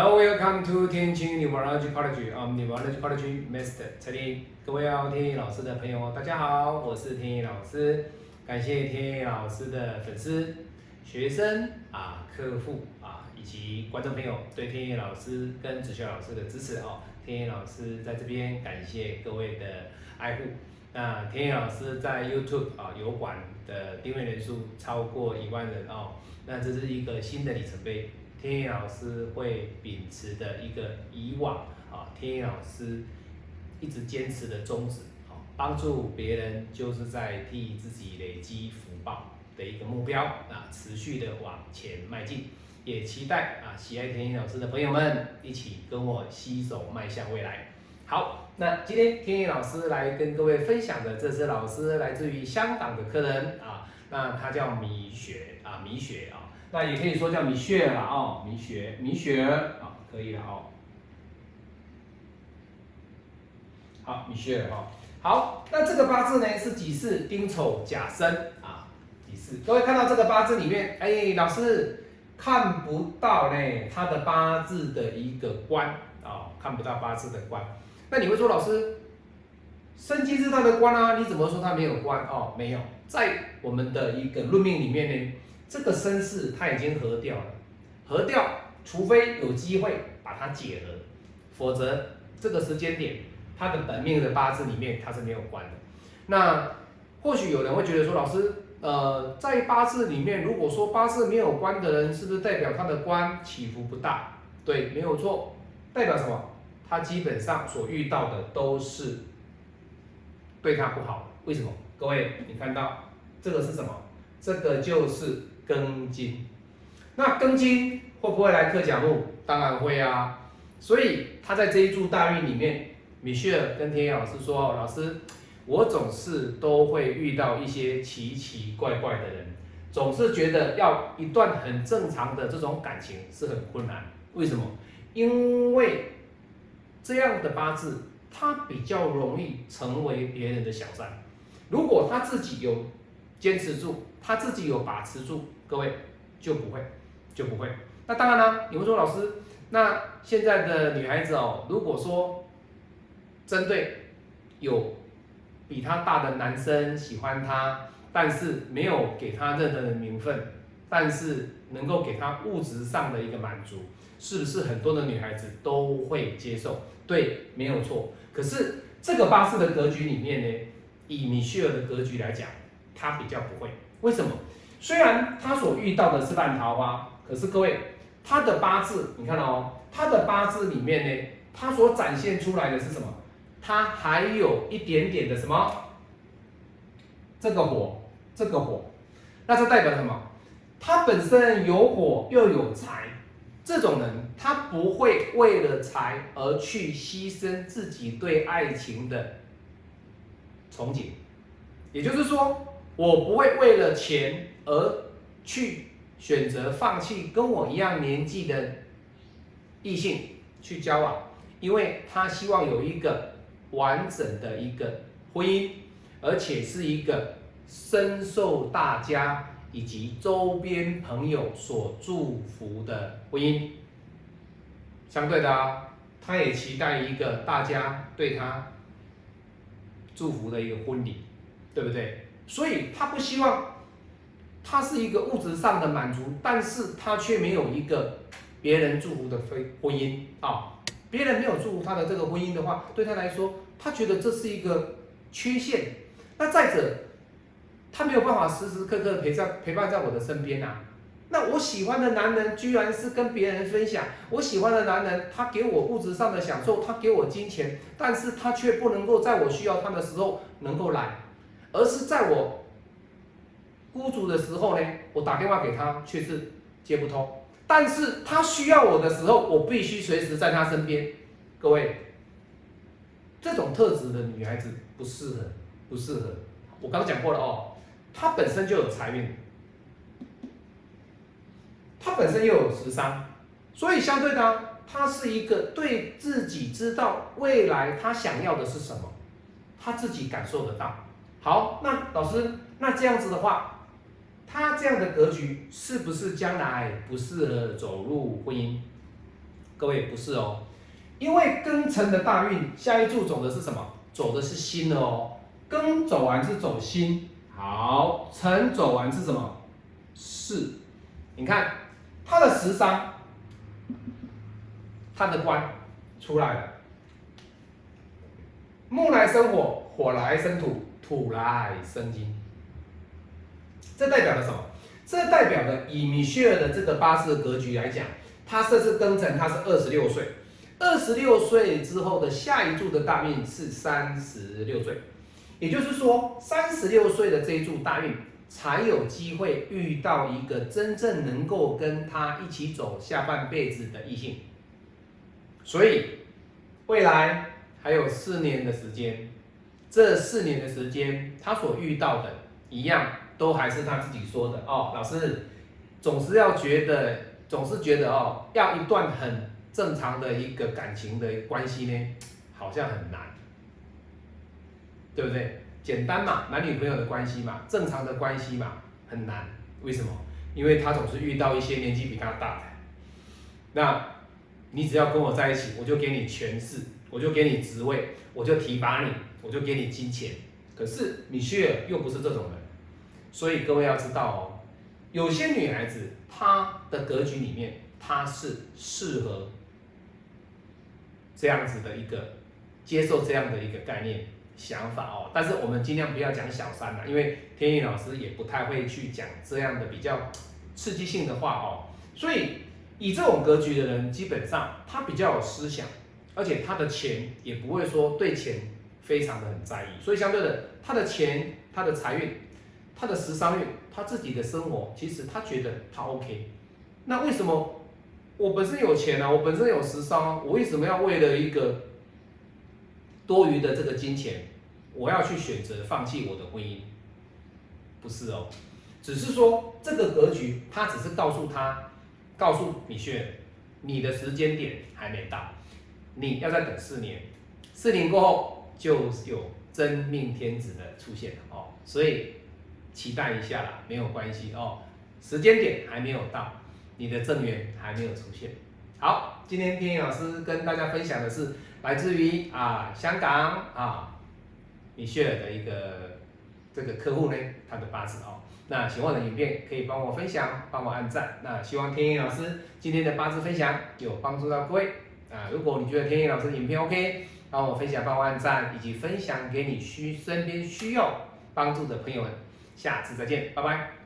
Hello, welcome to 天晴 Numerology College. I'm Neurology College Master 陈天各位要天意老师的朋友，大家好，我是天意老师。感谢天意老师的粉丝、学生啊、客户啊以及观众朋友对天意老师跟子修老师的支持哦。天意老师在这边感谢各位的爱护。那天意老师在 YouTube 啊油管的订阅人数超过一万人哦，那这是一个新的里程碑。天意老师会秉持的一个以往啊，天意老师一直坚持的宗旨啊，帮助别人就是在替自己累积福报的一个目标啊，持续的往前迈进，也期待啊，喜爱天意老师的朋友们一起跟我携手迈向未来。好，那今天天意老师来跟各位分享的，这是老师来自于香港的客人啊，那他叫米雪啊，米雪啊。那也可以说叫米雪了哦，米雪，米雪啊，可以了哦。好，米雪哈，好，那这个八字呢是己巳丁丑甲申啊，己巳。各位看到这个八字里面，哎，老师看不到呢，他的八字的一个官啊，看不到八字的官。那你会说，老师，生金是他的官啊，你怎么说他没有官哦？没有，在我们的一个论命里面呢。这个身世它已经合掉了，合掉，除非有机会把它解合，否则这个时间点他的本命的八字里面它是没有关的。那或许有人会觉得说，老师，呃，在八字里面，如果说八字没有关的人，是不是代表他的官起伏不大？对，没有错，代表什么？他基本上所遇到的都是对他不好。为什么？各位，你看到这个是什么？这个就是。庚金，那庚金会不会来克甲木？当然会啊。所以他在这一柱大运里面，米歇尔跟天野老师说：“老师，我总是都会遇到一些奇奇怪怪的人，总是觉得要一段很正常的这种感情是很困难。为什么？因为这样的八字，他比较容易成为别人的小三。如果他自己有坚持住，他自己有把持住。”各位就不会，就不会。那当然了，你会说老师，那现在的女孩子哦，如果说针对有比她大的男生喜欢她，但是没有给她任何的名分，但是能够给她物质上的一个满足，是不是很多的女孩子都会接受？对，没有错。可是这个八字的格局里面呢，以米歇尔的格局来讲，她比较不会。为什么？虽然他所遇到的是烂桃花，可是各位，他的八字，你看哦，他的八字里面呢，他所展现出来的是什么？他还有一点点的什么？这个火，这个火，那这代表什么？他本身有火又有财，这种人他不会为了财而去牺牲自己对爱情的憧憬，也就是说，我不会为了钱。而去选择放弃跟我一样年纪的异性去交往，因为他希望有一个完整的一个婚姻，而且是一个深受大家以及周边朋友所祝福的婚姻。相对的啊，他也期待一个大家对他祝福的一个婚礼，对不对？所以他不希望。他是一个物质上的满足，但是他却没有一个别人祝福的婚婚姻啊，别人没有祝福他的这个婚姻的话，对他来说，他觉得这是一个缺陷。那再者，他没有办法时时刻刻陪在陪伴在我的身边啊。那我喜欢的男人居然是跟别人分享，我喜欢的男人他给我物质上的享受，他给我金钱，但是他却不能够在我需要他的时候能够来，而是在我。孤独的时候呢，我打电话给他却是接不通，但是他需要我的时候，我必须随时在他身边。各位，这种特质的女孩子不适合，不适合。我刚讲过了哦，她本身就有财运，她本身又有时商，所以相对的，她是一个对自己知道未来她想要的是什么，她自己感受得到。好，那老师，那这样子的话。他这样的格局是不是将来不适合走入婚姻？各位不是哦，因为庚辰的大运下一柱走的是什么？走的是辛的哦。庚走完是走辛，好，辰走完是什么？巳。你看他的食伤，他的官出来了。木来生火，火来生土，土来生金。这代表了什么？这代表了以米歇尔的这个八字的格局来讲，他这次庚辰他是二十六岁，二十六岁之后的下一柱的大运是三十六岁，也就是说三十六岁的这一柱大运才有机会遇到一个真正能够跟他一起走下半辈子的异性，所以未来。还有四年的时间，这四年的时间，他所遇到的一样，都还是他自己说的哦。老师总是要觉得，总是觉得哦，要一段很正常的一个感情的关系呢，好像很难，对不对？简单嘛，男女朋友的关系嘛，正常的关系嘛，很难。为什么？因为他总是遇到一些年纪比他大的。那你只要跟我在一起，我就给你权势。我就给你职位，我就提拔你，我就给你金钱。可是米歇尔又不是这种人，所以各位要知道哦，有些女孩子她的格局里面，她是适合这样子的一个接受这样的一个概念想法哦。但是我们尽量不要讲小三了，因为天意老师也不太会去讲这样的比较刺激性的话哦。所以以这种格局的人，基本上他比较有思想。而且他的钱也不会说对钱非常的很在意，所以相对的，他的钱、他的财运、他的时商运、他自己的生活，其实他觉得他 OK。那为什么我本身有钱啊，我本身有时商，我为什么要为了一个多余的这个金钱，我要去选择放弃我的婚姻？不是哦，只是说这个格局，他只是告诉他，告诉米雪，你的时间点还没到。你要再等四年，四年过后就有真命天子的出现了哦，所以期待一下啦，没有关系哦，时间点还没有到，你的正缘还没有出现。好，今天天意老师跟大家分享的是来自于啊香港啊米歇尔的一个这个客户呢，他的八字哦。那喜欢的影片可以帮我分享，帮我按赞。那希望天意老师今天的八字分享有帮助到各位。啊，如果你觉得天意老师影片 OK，帮我分享、帮我按赞，以及分享给你需身边需要帮助的朋友们。下次再见，拜拜。